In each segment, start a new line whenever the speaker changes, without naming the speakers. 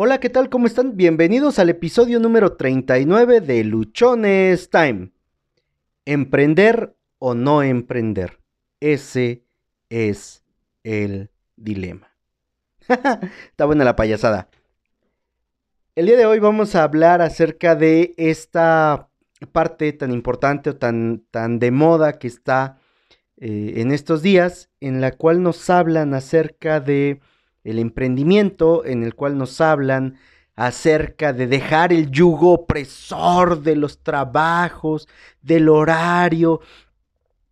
Hola, ¿qué tal? ¿Cómo están? Bienvenidos al episodio número 39 de Luchones Time. ¿Emprender o no emprender? Ese es el dilema. Está buena la payasada. El día de hoy vamos a hablar acerca de esta parte tan importante o tan, tan de moda que está eh, en estos días, en la cual nos hablan acerca de el emprendimiento, en el cual nos hablan acerca de dejar el yugo opresor de los trabajos, del horario,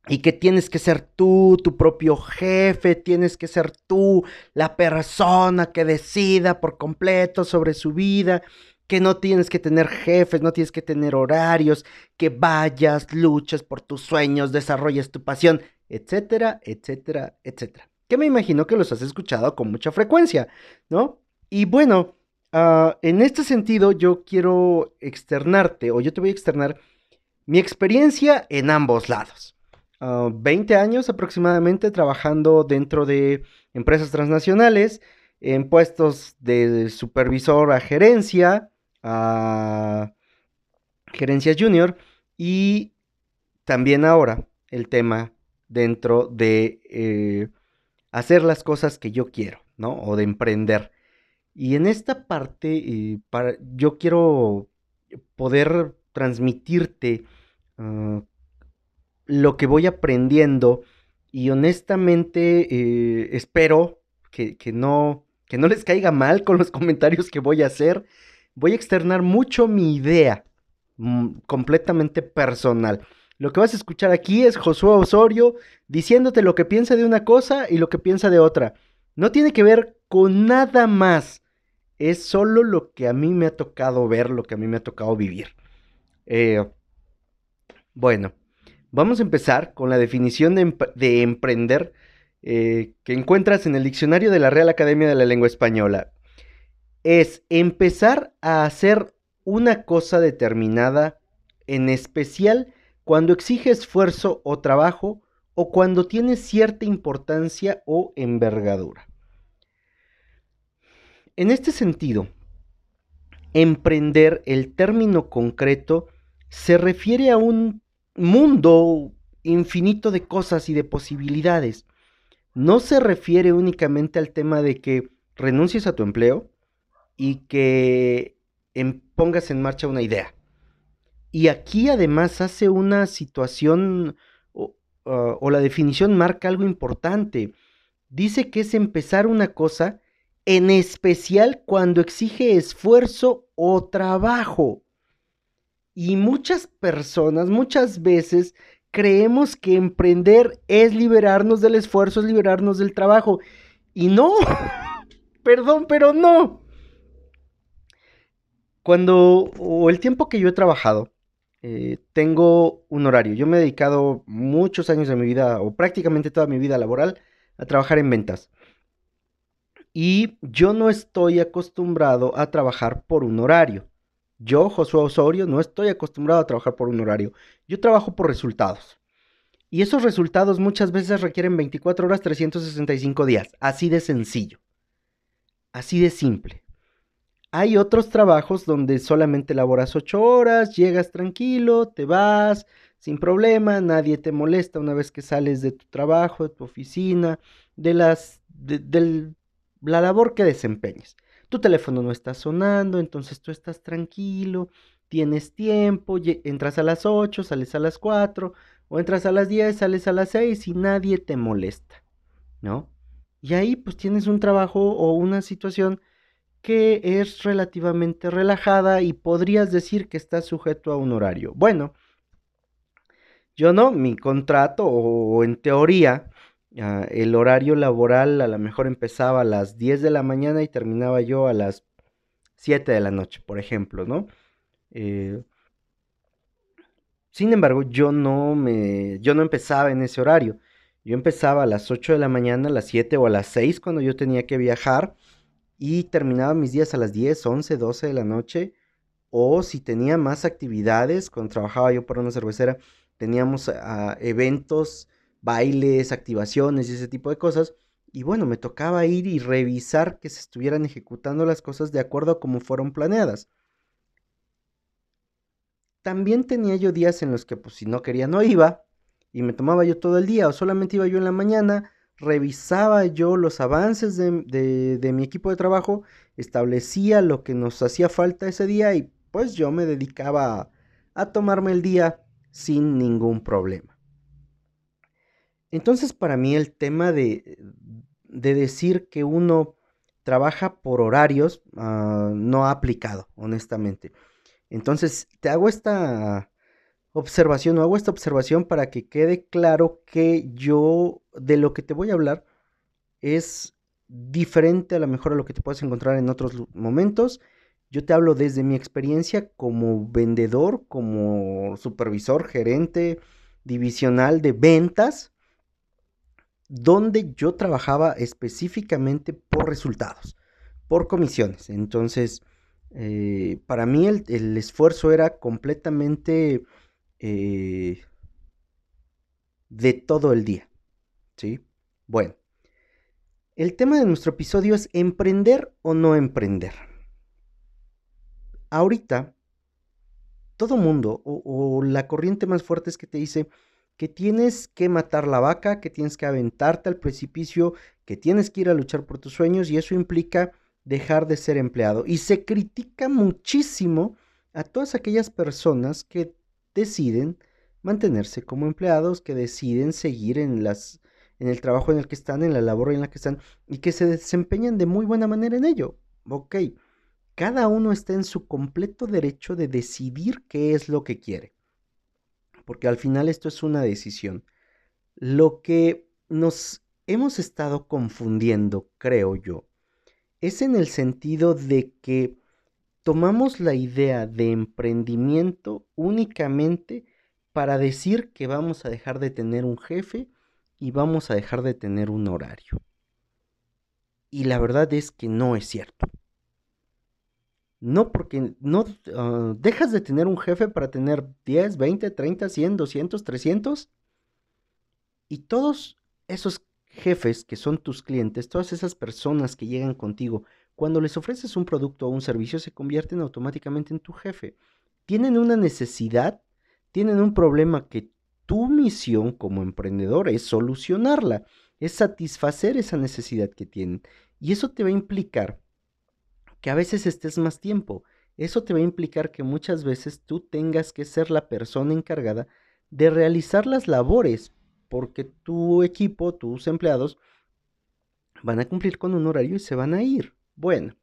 y que tienes que ser tú, tu propio jefe, tienes que ser tú la persona que decida por completo sobre su vida, que no tienes que tener jefes, no tienes que tener horarios, que vayas, luches por tus sueños, desarrolles tu pasión, etcétera, etcétera, etcétera. Que me imagino que los has escuchado con mucha frecuencia, ¿no? Y bueno, ah, en este sentido yo quiero externarte, o yo te voy a externar mi experiencia en ambos lados. 20 ah, años aproximadamente trabajando dentro de empresas transnacionales en puestos de supervisor a gerencia, a gerencia junior y también ahora el tema dentro de eh, hacer las cosas que yo quiero, ¿no? O de emprender. Y en esta parte eh, para, yo quiero poder transmitirte ah, lo que voy aprendiendo y honestamente eh, espero que, no, que no les caiga mal con los comentarios que voy a hacer. Voy a externar mucho mi idea, mm, completamente personal. Lo que vas a escuchar aquí es Josué Osorio diciéndote lo que piensa de una cosa y lo que piensa de otra. No tiene que ver con nada más. Es solo lo que a mí me ha tocado ver, lo que a mí me ha tocado vivir. Eh, bueno, Vamos a empezar con la definición de, emprender eh, que encuentras en el diccionario de la Real Academia de la Lengua Española. Es empezar a hacer una cosa determinada, en especial cuando exige esfuerzo o trabajo o cuando tiene cierta importancia o envergadura. En este sentido, emprender, el término concreto, se refiere a un mundo infinito de cosas y de posibilidades. No se refiere únicamente al tema de que renuncies a tu empleo y que em, pongas en marcha una idea. Y aquí además hace una situación o, ah, o la definición marca algo importante. Dice que es empezar una cosa en especial cuando exige esfuerzo o trabajo. Y muchas personas, muchas veces, creemos que emprender es liberarnos del esfuerzo, es liberarnos del trabajo. Y no, perdón, pero no. Cuando, o el tiempo que yo he trabajado, eh, tengo un horario. Yo me he dedicado muchos años de mi vida, o prácticamente toda mi vida laboral, a trabajar en ventas. Y yo no estoy acostumbrado a trabajar por un horario. Yo, Josué Osorio, no estoy acostumbrado a trabajar por un horario. Yo trabajo por resultados. Y esos resultados muchas veces requieren 24 horas, 365 días. Así de sencillo. Así de simple. Hay otros trabajos donde solamente laboras 8 horas, llegas tranquilo, te vas sin problema, nadie te molesta una vez que sales de tu trabajo, de tu oficina, de las de, la labor que desempeñes. Tu teléfono no está sonando, entonces tú estás tranquilo, tienes tiempo, entras a las 8, sales a las 4, o entras a las 10, sales a las 6 y nadie te molesta, ¿no? Y ahí pues tienes un trabajo o una situación que es relativamente relajada y podrías decir que estás sujeto a un horario. Bueno, yo no, mi contrato o en teoría Ah, el horario laboral a lo mejor empezaba a las 10 de la mañana y terminaba yo a las 7 de la noche, por ejemplo, ¿no? Eh, sin embargo, yo no me, yo no empezaba en ese horario. Yo empezaba a las 8 de la mañana, a las 7 o a las 6 cuando yo tenía que viajar y terminaba mis días a las 10, 11, 12 de la noche. O si tenía más actividades, cuando trabajaba yo para una cervecera, teníamos ah, eventos bailes, activaciones y ese tipo de cosas. Y bueno, me tocaba ir y revisar que se estuvieran ejecutando las cosas de acuerdo a como fueron planeadas. También tenía yo días en los que pues si no quería no iba y me tomaba yo todo el día o solamente iba yo en la mañana, revisaba yo los avances de, de mi equipo de trabajo, establecía lo que nos hacía falta ese día y pues yo me dedicaba a, tomarme el día sin ningún problema. Entonces para mí el tema de, de decir que uno trabaja por horarios ah, no ha aplicado, honestamente. Entonces te hago esta observación o hago esta observación para que quede claro que yo de lo que te voy a hablar es diferente a lo mejor a lo que te puedes encontrar en otros momentos yo te hablo desde mi experiencia como vendedor, como supervisor, gerente divisional de ventas, donde yo trabajaba específicamente por resultados, por comisiones. Entonces, eh, para mí el, esfuerzo era completamente eh, de todo el día. ¿Sí? Bueno, el tema de nuestro episodio es emprender o no emprender ahorita todo mundo o, la corriente más fuerte es que te dice que tienes que matar la vaca, que tienes que aventarte al precipicio, que tienes que ir a luchar por tus sueños y eso implica dejar de ser empleado. Y se critica muchísimo a todas aquellas personas que deciden mantenerse como empleados, que deciden seguir en las en el trabajo en el que están, en la labor en la que están y que se desempeñan de muy buena manera en ello. Ok, cada uno está en su completo derecho de decidir qué es lo que quiere. Porque al final esto es una decisión. Lo que nos hemos estado confundiendo, creo yo, es en el sentido de que tomamos la idea de emprendimiento únicamente para decir que vamos a dejar de tener un jefe y vamos a dejar de tener un horario. Y la verdad es que no es cierto. No, porque no ah, dejas de tener un jefe para tener 10, 20, 30, 100, 200, 300. Y todos esos jefes que son tus clientes, todas esas personas que llegan contigo, cuando les ofreces un producto o un servicio, se convierten automáticamente en tu jefe. Tienen una necesidad, tienen un problema que tu misión como emprendedor es solucionarla, es satisfacer esa necesidad que tienen. Y eso te va a implicar que a veces estés más tiempo. Eso te va a implicar que muchas veces tú tengas que ser la persona encargada de realizar las labores, porque tu equipo, tus empleados, van a cumplir con un horario y se van a ir. Bueno,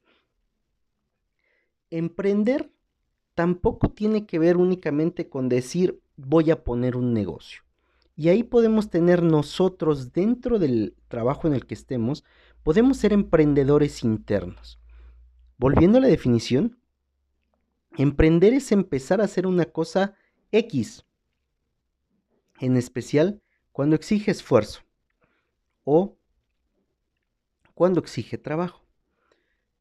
emprender tampoco tiene que ver únicamente con decir voy a poner un negocio. Y ahí podemos tener nosotros dentro del trabajo en el que estemos, podemos ser emprendedores internos. Volviendo a la definición, emprender es empezar a hacer una cosa X, en especial cuando exige esfuerzo o cuando exige trabajo.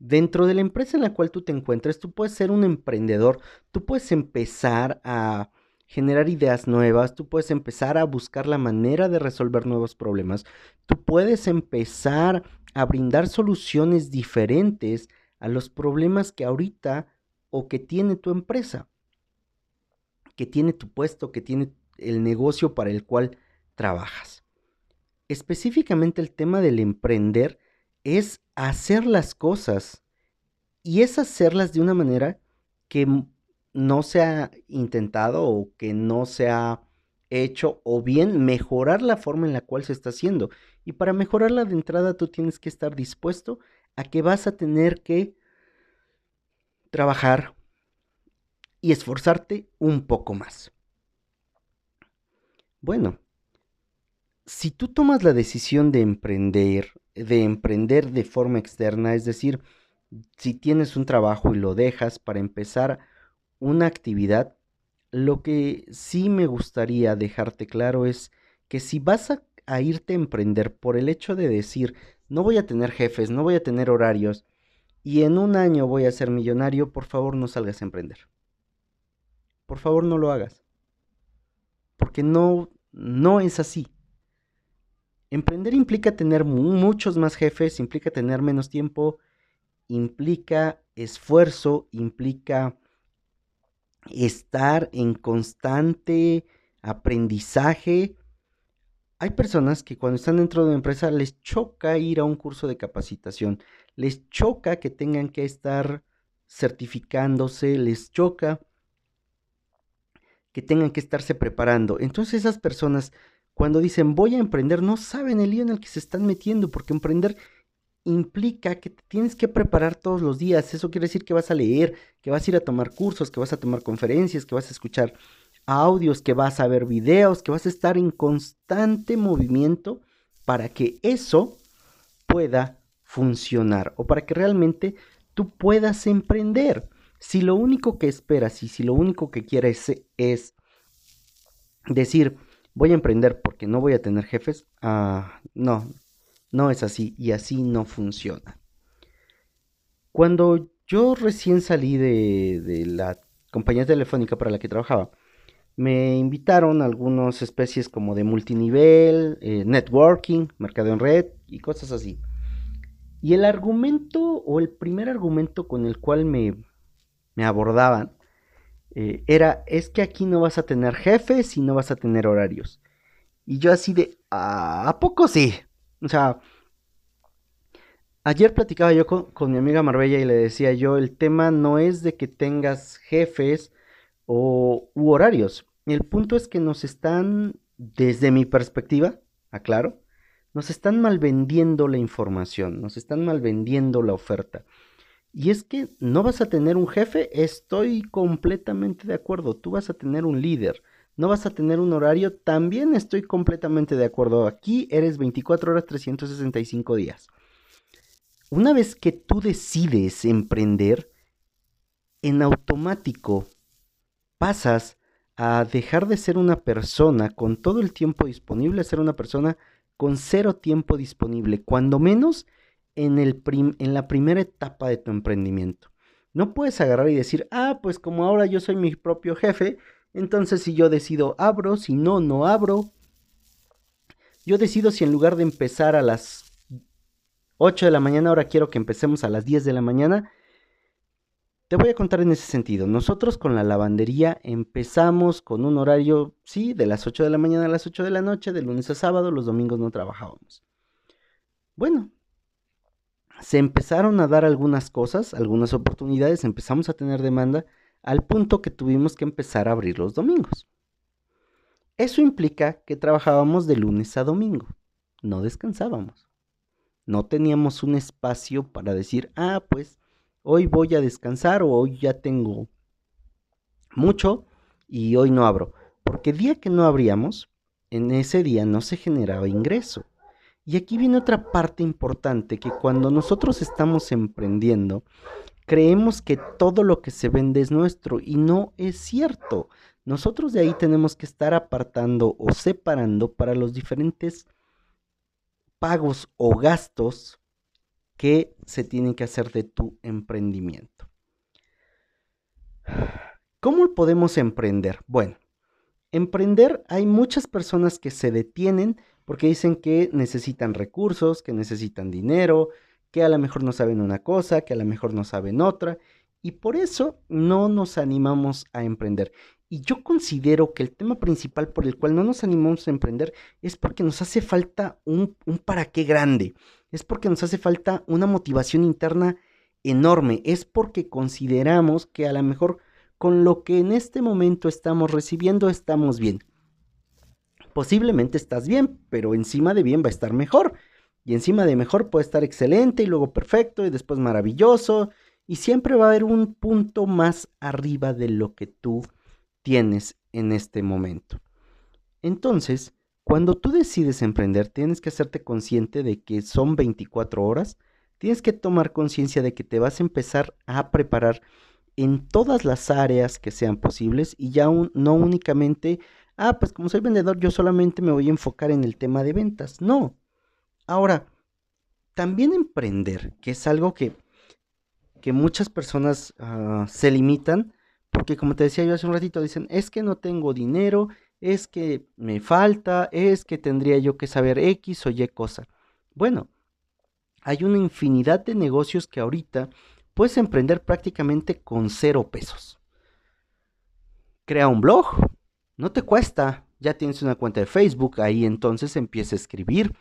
Dentro de la empresa en la cual tú te encuentres, tú puedes ser un emprendedor, tú puedes empezar a generar ideas nuevas, tú puedes empezar a buscar la manera de resolver nuevos problemas, tú puedes empezar a brindar soluciones diferentes a los problemas que ahorita o que tiene tu empresa, que tiene tu puesto, que tiene el negocio para el cual trabajas. Específicamente el tema del emprender es hacer las cosas y es hacerlas de una manera que no se ha intentado o que no se ha hecho o bien mejorar la forma en la cual se está haciendo. Y para mejorarla de entrada tú tienes que estar dispuesto a que vas a tener que trabajar y esforzarte un poco más. Bueno, si tú tomas la decisión de emprender, de emprender de forma externa, es decir, si tienes un trabajo y lo dejas para empezar una actividad, lo que sí me gustaría dejarte claro es que si vas a, a irte a emprender por el hecho de decir, no voy a tener jefes, no voy a tener horarios, y en un año voy a ser millonario, por favor no salgas a emprender. Por favor no lo hagas. Porque no, no es así. Emprender implica tener muchos más jefes, implica tener menos tiempo, implica esfuerzo, implica estar en constante aprendizaje. Hay personas que cuando están dentro de una empresa les choca ir a un curso de capacitación, les choca que tengan que estar certificándose, les choca que tengan que estarse preparando. Entonces esas personas cuando dicen voy a emprender no saben el lío en el que se están metiendo porque emprender implica que te tienes que preparar todos los días. Eso quiere decir que vas a leer, que vas a ir a tomar cursos, que vas a tomar conferencias, que vas a escuchar audios, que vas a ver videos, que vas a estar en constante movimiento para que eso pueda funcionar o para que realmente tú puedas emprender. Si lo único que esperas y si lo único que quieres es decir, voy a emprender porque no voy a tener jefes, ah, no, no es así y así no funciona. Cuando yo recién salí de, la compañía telefónica para la que trabajaba, me invitaron a algunas especies como de multinivel, eh, networking, mercado en red y cosas así. Y el argumento o el primer argumento con el cual me, me abordaban eh, era, es que aquí no vas a tener jefes y no vas a tener horarios. Y yo así de, ah, ¿a poco sí? O sea, ayer platicaba yo con, mi amiga Marbella y le decía yo, el tema no es de que tengas jefes o u horarios. El punto es que nos están, desde mi perspectiva, aclaro, nos están malvendiendo la información, nos están malvendiendo la oferta. Y es que no vas a tener un jefe, estoy completamente de acuerdo, tú vas a tener un líder, no vas a tener un horario, también estoy completamente de acuerdo. Aquí eres 24 horas 365 días. Una vez que tú decides emprender, en automático pasas a dejar de ser una persona con todo el tiempo disponible a ser una persona con cero tiempo disponible, cuando menos en, el en la primera etapa de tu emprendimiento. No puedes agarrar y decir, ah, pues como ahora yo soy mi propio jefe, entonces si yo decido abro, si no, no abro. Yo decido si en lugar de empezar a las 8 de la mañana, ahora quiero que empecemos a las 10 de la mañana. Te voy a contar en ese sentido. Nosotros con la lavandería empezamos con un horario, sí, de las 8 de la mañana a las 8 de la noche, de lunes a sábado, los domingos no trabajábamos. Bueno, se empezaron a dar algunas cosas, algunas oportunidades, empezamos a tener demanda al punto que tuvimos que empezar a abrir los domingos. Eso implica que trabajábamos de lunes a domingo, no descansábamos. No teníamos un espacio para decir, ah, pues hoy voy a descansar o hoy ya tengo mucho y hoy no abro. Porque día que no abríamos, en ese día no se generaba ingreso. Y aquí viene otra parte importante, que cuando nosotros estamos emprendiendo, creemos que todo lo que se vende es nuestro y no es cierto. Nosotros de ahí tenemos que estar apartando o separando para los diferentes pagos o gastos que se tienen que hacer de tu emprendimiento. ¿Cómo podemos emprender? Bueno, emprender hay muchas personas que se detienen porque dicen que necesitan recursos, que necesitan dinero, que a lo mejor no saben una cosa, que a lo mejor no saben otra, y por eso no nos animamos a emprender. Y yo considero que el tema principal por el cual no nos animamos a emprender es porque nos hace falta un, un para qué grande, es porque nos hace falta una motivación interna enorme, es porque consideramos que a lo mejor con lo que en este momento estamos recibiendo estamos bien. Posiblemente estás bien, pero encima de bien va a estar mejor. Y encima de mejor puede estar excelente y luego perfecto y después maravilloso. Y siempre va a haber un punto más arriba de lo que tú tienes en este momento. Entonces, cuando tú decides emprender, tienes que hacerte consciente de que son 24 horas. Tienes que tomar conciencia de que te vas a empezar a preparar en todas las áreas que sean posibles y ya no únicamente, ah, pues como soy vendedor, yo solamente me voy a enfocar en el tema de ventas. No, Ahora, también emprender, que es algo que, que muchas personas ah, se limitan, porque como te decía yo hace un ratito, dicen, es que no tengo dinero, es que me falta, es que tendría yo que saber X o Y cosa. Bueno, hay una infinidad de negocios que ahorita puedes emprender prácticamente con cero pesos. Crea un blog, no te cuesta, ya tienes una cuenta de Facebook, ahí entonces empieza a escribir.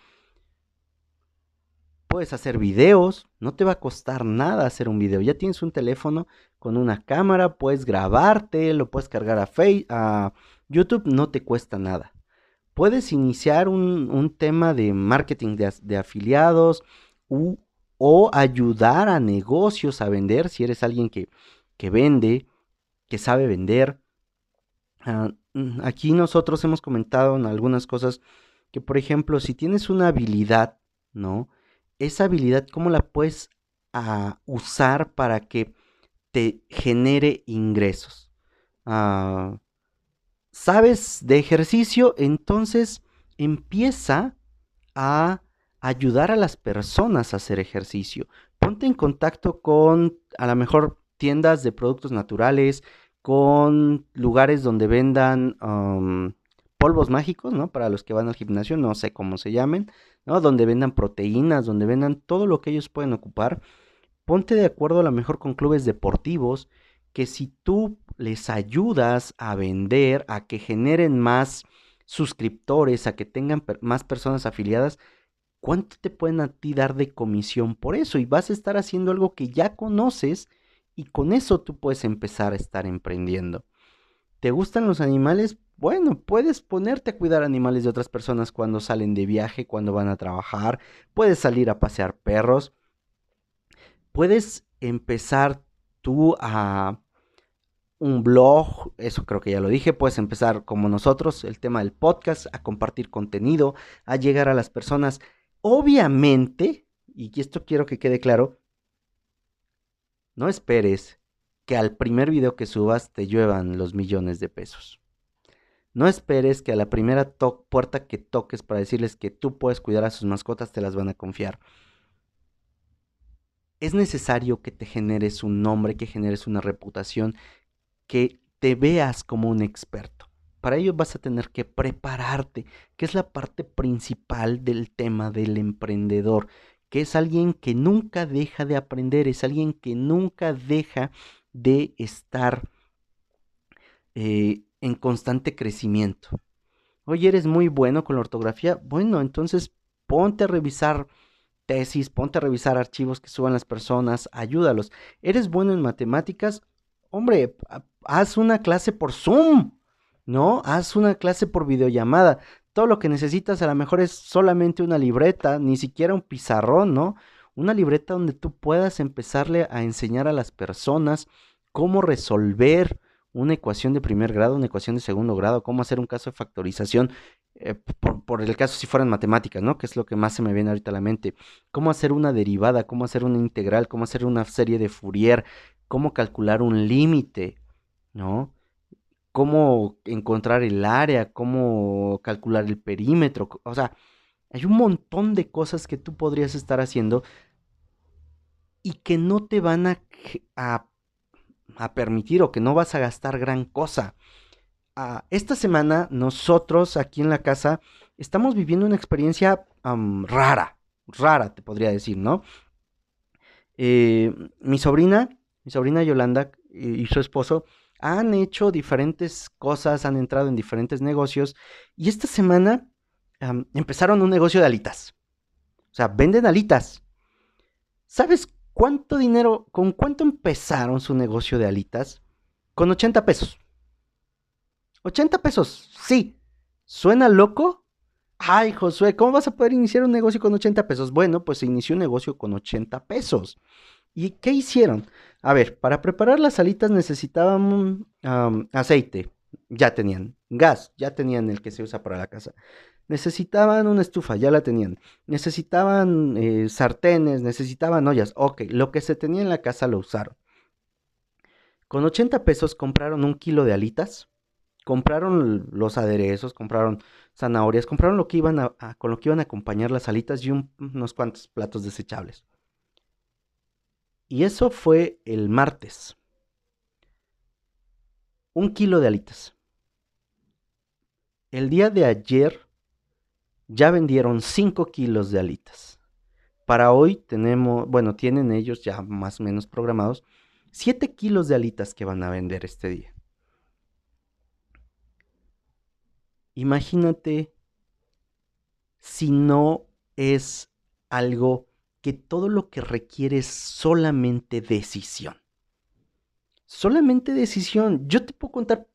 Puedes hacer videos, no te va a costar nada hacer un video. Ya tienes un teléfono con una cámara, puedes grabarte, lo puedes cargar a, Facebook, a YouTube, no te cuesta nada. Puedes iniciar un, tema de marketing de, afiliados o ayudar a negocios a vender si eres alguien que, que vende, que sabe vender. Ah, mm, aquí nosotros hemos comentado en algunas cosas que, por ejemplo, si tienes una habilidad, ¿no? Esa habilidad, ¿cómo la puedes ah, usar para que te genere ingresos? Ah, ¿Sabes de ejercicio? Entonces empieza a ayudar a las personas a hacer ejercicio. Ponte en contacto con a lo mejor tiendas de productos naturales, con lugares donde vendan polvos mágicos, ¿no? Para los que van al gimnasio, no sé cómo se llamen, ¿no? Donde vendan proteínas, donde vendan todo lo que ellos pueden ocupar. Ponte de acuerdo a lo mejor con clubes deportivos que si tú les ayudas a vender, a que generen más suscriptores, a que tengan más personas afiliadas, ¿cuánto te pueden a ti dar de comisión por eso? Y vas a estar haciendo algo que ya conoces y con eso tú puedes empezar a estar emprendiendo. ¿Te gustan los animales? Bueno, puedes ponerte a cuidar animales de otras personas cuando salen de viaje, cuando van a trabajar, puedes salir a pasear perros, puedes empezar tú a un blog, eso creo que ya lo dije, puedes empezar como nosotros, el tema del podcast, a compartir contenido, a llegar a las personas. Obviamente, y esto quiero que quede claro, no esperes que al primer video que subas te lluevan los millones de pesos. No esperes que a la primera puerta que toques para decirles que tú puedes cuidar a sus mascotas te las van a confiar. Es necesario que te generes un nombre, que generes una reputación, que te veas como un experto. Para ello vas a tener que prepararte, que es la parte principal del tema del emprendedor que es alguien que nunca deja de aprender, es alguien que nunca deja de estar eh, en constante crecimiento. Oye, eres muy bueno con la ortografía. Bueno, entonces ponte a revisar tesis, ponte a revisar archivos que suban las personas, ayúdalos. ¿Eres bueno en matemáticas? Hombre, haz una clase por Zoom, ¿no? Haz una clase por videollamada todo lo que necesitas a lo mejor es solamente una libreta, ni siquiera un pizarrón, ¿no? Una libreta donde tú puedas empezarle a enseñar a las personas cómo resolver una ecuación de primer grado, una ecuación de segundo grado, cómo hacer un caso de factorización, eh, por, el caso si fueran matemáticas, ¿no? Que es lo que más se me viene ahorita a la mente. Cómo hacer una derivada, cómo hacer una integral, cómo hacer una serie de Fourier, cómo calcular un límite, ¿no? cómo encontrar el área, cómo calcular el perímetro. O sea, hay un montón de cosas que tú podrías estar haciendo y que no te van a, a, permitir o que no vas a gastar gran cosa. Ah, esta semana nosotros aquí en la casa estamos viviendo una experiencia rara, rara te podría decir, ¿no? Eh, mi sobrina, mi sobrina Yolanda y su esposo han hecho diferentes cosas, han entrado en diferentes negocios y esta semana empezaron un negocio de alitas. O sea, venden alitas. ¿Sabes cuánto dinero, con cuánto empezaron su negocio de alitas? Con 80 pesos. 80 pesos, sí. ¿Suena loco? Ay, Josué, ¿cómo vas a poder iniciar un negocio con 80 pesos? Bueno, pues se inició un negocio con 80 pesos. ¿Y qué hicieron? A ver, para preparar las alitas necesitaban aceite, ya tenían. Gas, ya tenían el que se usa para la casa. Necesitaban una estufa, ya la tenían. Necesitaban eh, sartenes, necesitaban ollas. Ok, lo que se tenía en la casa lo usaron. Con 80 pesos compraron un kilo de alitas, compraron los aderezos, compraron zanahorias, compraron lo que iban a, con lo que iban a acompañar las alitas y unos cuantos platos desechables. Y eso fue el martes. Un kilo de alitas. el día de ayer ya vendieron 5 kilos de alitas. Para hoy tenemos, bueno, tienen ellos ya más o menos programados 7 kilos de alitas que van a vender este día. Imagínate si no es algo que todo lo que requiere es solamente decisión. Solamente decisión. Yo te puedo contar,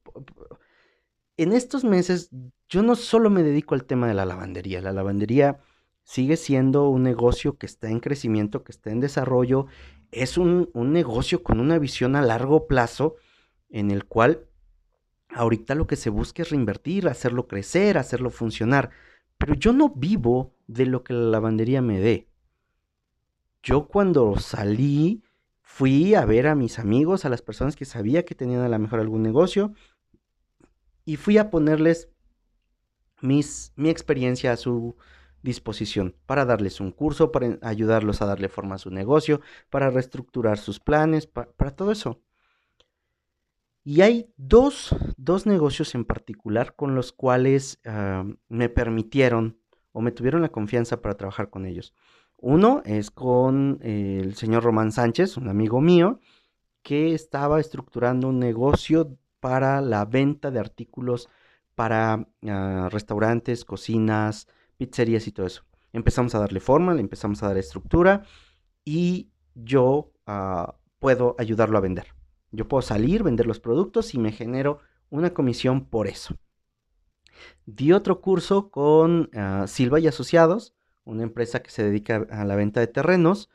en estos meses yo no solo me dedico al tema de la lavandería. La lavandería sigue siendo un negocio que está en crecimiento, que está en desarrollo. Es un, negocio con una visión a largo plazo en el cual ahorita lo que se busca es reinvertir, hacerlo crecer, hacerlo funcionar. Pero yo no vivo de lo que la lavandería me dé. Yo cuando salí fui a ver a mis amigos, a las personas que sabía que tenían a lo mejor algún negocio y fui a ponerles mis, mi experiencia a su disposición para darles un curso, para ayudarlos a darle forma a su negocio, para reestructurar sus planes, para todo eso. Y hay dos, negocios en particular con los cuales ah, me permitieron o me tuvieron la confianza para trabajar con ellos. Uno es con el señor Román Sánchez, un amigo mío, que estaba estructurando un negocio para la venta de artículos para ah, restaurantes, cocinas, pizzerías y todo eso. Empezamos a darle forma, le empezamos a dar estructura y yo ah, puedo ayudarlo a vender. Yo puedo salir, vender los productos y me genero una comisión por eso. Di otro curso con ah, Silva y Asociados, una empresa que se dedica a la venta de terrenos,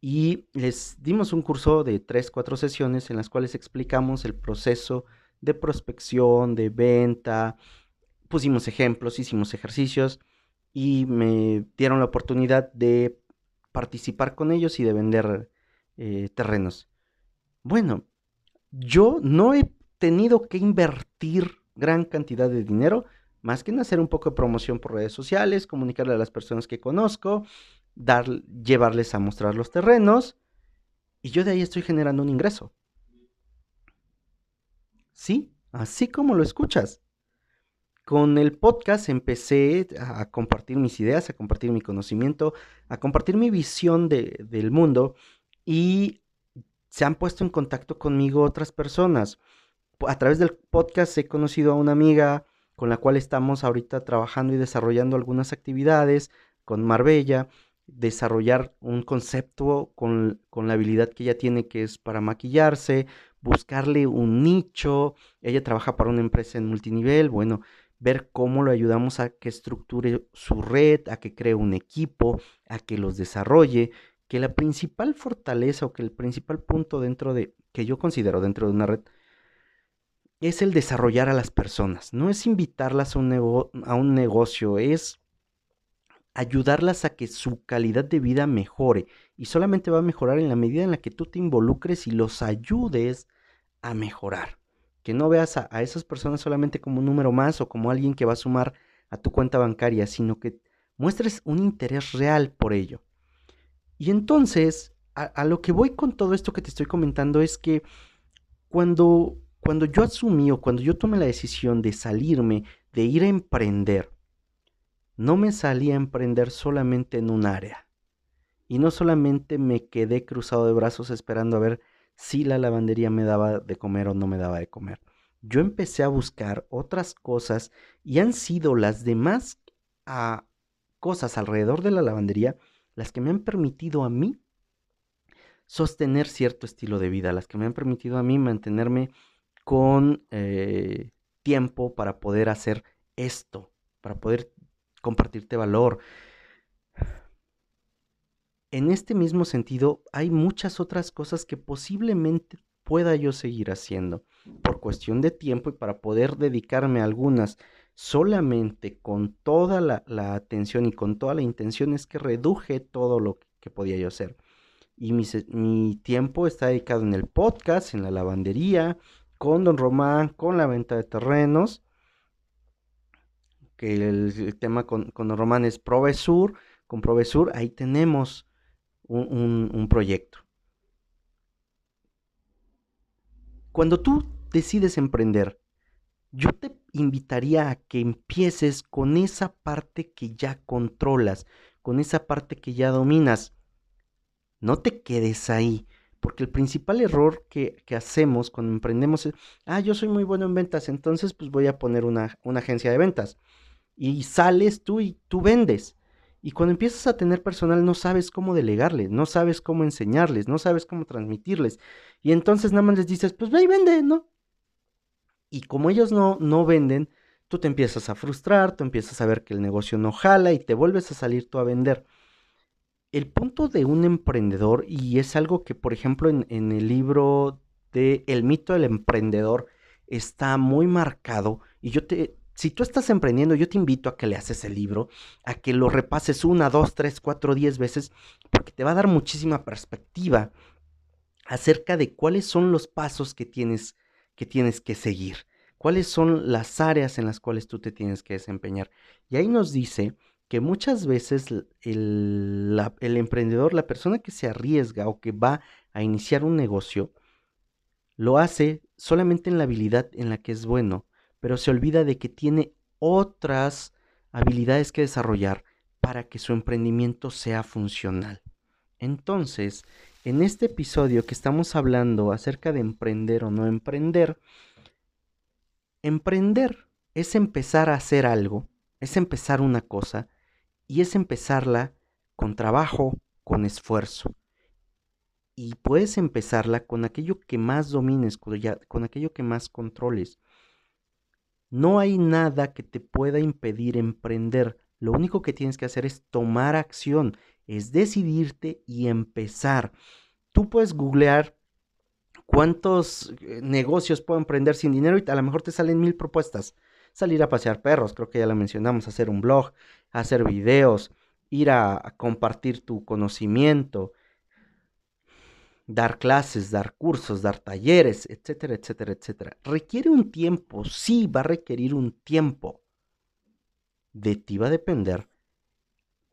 y les dimos un curso de 3, 4 sesiones en las cuales explicamos el proceso de prospección, de venta, pusimos ejemplos, hicimos ejercicios y me dieron la oportunidad de participar con ellos y de vender eh, terrenos. Bueno, yo no he tenido que invertir gran cantidad de dinero, más que en hacer un poco de promoción por redes sociales, comunicarle a las personas que conozco, dar, llevarles a mostrar los terrenos, y yo de ahí estoy generando un ingreso. Sí, así como lo escuchas. Con el podcast empecé a compartir mis ideas, a compartir mi conocimiento, a compartir mi visión del mundo y se han puesto en contacto conmigo otras personas. A través del podcast he conocido a una amiga con la cual estamos ahorita trabajando y desarrollando algunas actividades con Marbella, desarrollar un concepto con, con, la habilidad que ella tiene que es para maquillarse, buscarle un nicho, ella trabaja para una empresa en multinivel, bueno, ver cómo lo ayudamos a que estructure su red, a que cree un equipo, a que los desarrolle que la principal fortaleza o que el principal punto dentro de, que yo considero dentro de una red, es el desarrollar a las personas. No es invitarlas a un, a un negocio, es ayudarlas a que su calidad de vida mejore. Y solamente va a mejorar en la medida en la que tú te involucres y los ayudes a mejorar. Que no veas a, a esas personas solamente como un número más o como alguien que va a sumar a tu cuenta bancaria, sino que muestres un interés real por ello. Y entonces, a, lo que voy con todo esto que te estoy comentando es que cuando, cuando yo asumí o cuando yo tomé la decisión de salirme, de ir a emprender, no me salí a emprender solamente en un área. Y no solamente me quedé cruzado de brazos esperando a ver si la lavandería me daba de comer o no me daba de comer. Yo empecé a buscar otras cosas y han sido las demás ah, cosas alrededor de la lavandería las que me han permitido a mí sostener cierto estilo de vida, las que me han permitido a mí mantenerme con eh, tiempo para poder hacer esto, para poder compartirte valor. En este mismo sentido, hay muchas otras cosas que posiblemente pueda yo seguir haciendo por cuestión de tiempo y para poder dedicarme a algunas solamente con toda la, atención y con toda la intención es que reduje todo lo que podía yo hacer. Y mi, tiempo está dedicado en el podcast, en la lavandería, con Don Román, con la venta de terrenos, que el, tema con, Don Román es Provesur. Con Provesur ahí tenemos un proyecto. Cuando tú decides emprender, yo te invitaría a que empieces con esa parte que ya controlas, con esa parte que ya dominas. No te quedes ahí, porque el principal error que, hacemos cuando emprendemos es, ah, yo soy muy bueno en ventas, entonces pues voy a poner una, una agencia de ventas. Y sales tú y tú vendes. Y cuando empiezas a tener personal no sabes cómo delegarles, no sabes cómo enseñarles, no sabes cómo transmitirles. Y entonces nada más les dices, pues ve y vende, ¿no? Y como ellos no, no venden, tú te empiezas a frustrar, tú empiezas a ver que el negocio no jala y te vuelves a salir tú a vender. El punto de un emprendedor, y es algo que, por ejemplo, en, en el libro de El mito del emprendedor está muy marcado, y yo te, si tú estás emprendiendo, yo te invito a que le haces el libro, a que lo repases una, dos, tres, cuatro, diez veces, porque te va a dar muchísima perspectiva acerca de cuáles son los pasos que tienes que tienes que seguir, cuáles son las áreas en las cuales tú te tienes que desempeñar. Y ahí nos dice que muchas veces el, el emprendedor, la persona que se arriesga o que va a iniciar un negocio, lo hace solamente en la habilidad en la que es bueno, pero se olvida de que tiene otras habilidades que desarrollar para que su emprendimiento sea funcional. Entonces, en este episodio que estamos hablando acerca de emprender o no emprender, emprender es empezar a hacer algo, es empezar una cosa y es empezarla con trabajo, con esfuerzo. Y puedes empezarla con aquello que más domines, con aquello que más controles. No hay nada que te pueda impedir emprender. Lo único que tienes que hacer es tomar acción, es decidirte y empezar. Tú puedes googlear cuántos eh, negocios puedo emprender sin dinero y a lo mejor te salen mil propuestas. Salir a pasear perros, creo que ya la mencionamos, hacer un blog, hacer videos, ir a, compartir tu conocimiento, dar clases, dar cursos, dar talleres, etcétera, etcétera, etcétera. Requiere un tiempo, sí, va a requerir un tiempo. De ti va a depender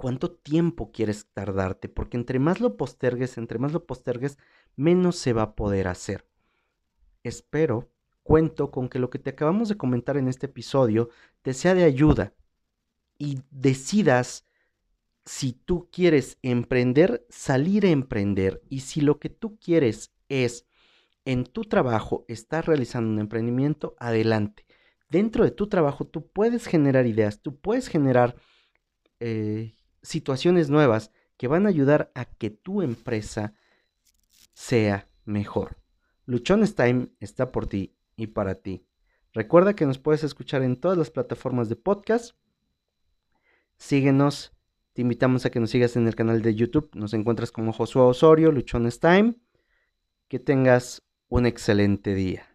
cuánto tiempo quieres tardarte, porque entre más lo postergues, entre más lo postergues, menos se va a poder hacer. Espero, cuento con que lo que te acabamos de comentar en este episodio te sea de ayuda y decidas si tú quieres emprender, salir a emprender y si lo que tú quieres es en tu trabajo estar realizando un emprendimiento, adelante. Dentro de tu trabajo tú puedes generar ideas, tú puedes generar eh, situaciones nuevas que van a ayudar a que tu empresa sea mejor. Luchones Time está por ti y para ti. Recuerda que nos puedes escuchar en todas las plataformas de podcast. Síguenos. Te invitamos a que nos sigas en el canal de YouTube. Nos encuentras como Josué Osorio, Luchones Time. Que tengas un excelente día.